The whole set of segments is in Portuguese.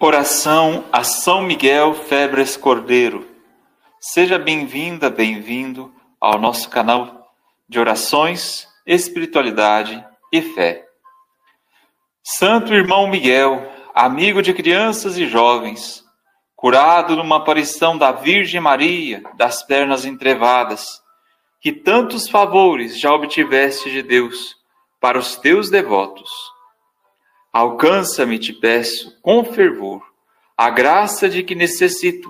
Oração a São Miguel Febres Cordeiro. Seja bem-vinda, bem-vindo ao nosso canal de orações, espiritualidade e fé. Santo irmão Miguel, amigo de crianças e jovens, curado numa aparição da Virgem Maria das pernas entrevadas, que tantos favores já obtiveste de Deus para os teus devotos Alcança-me, te peço, com fervor, a graça de que necessito,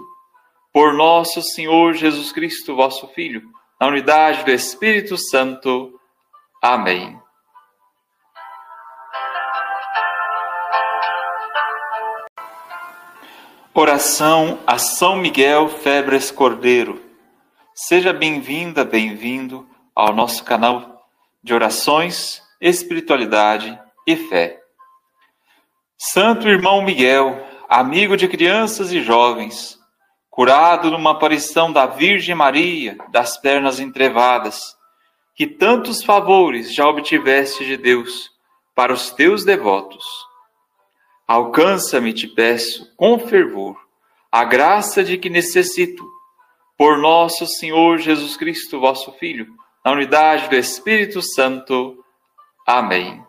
por nosso Senhor Jesus Cristo, vosso Filho, na unidade do Espírito Santo. Amém. Oração a São Miguel Febres Cordeiro. Seja bem-vinda, bem-vindo ao nosso canal de orações, espiritualidade e fé. Santo irmão Miguel, amigo de crianças e jovens, curado numa aparição da Virgem Maria das pernas entrevadas, que tantos favores já obtiveste de Deus para os teus devotos. Alcança-me, te peço, com fervor, a graça de que necessito, por nosso Senhor Jesus Cristo, vosso Filho, na unidade do Espírito Santo. Amém.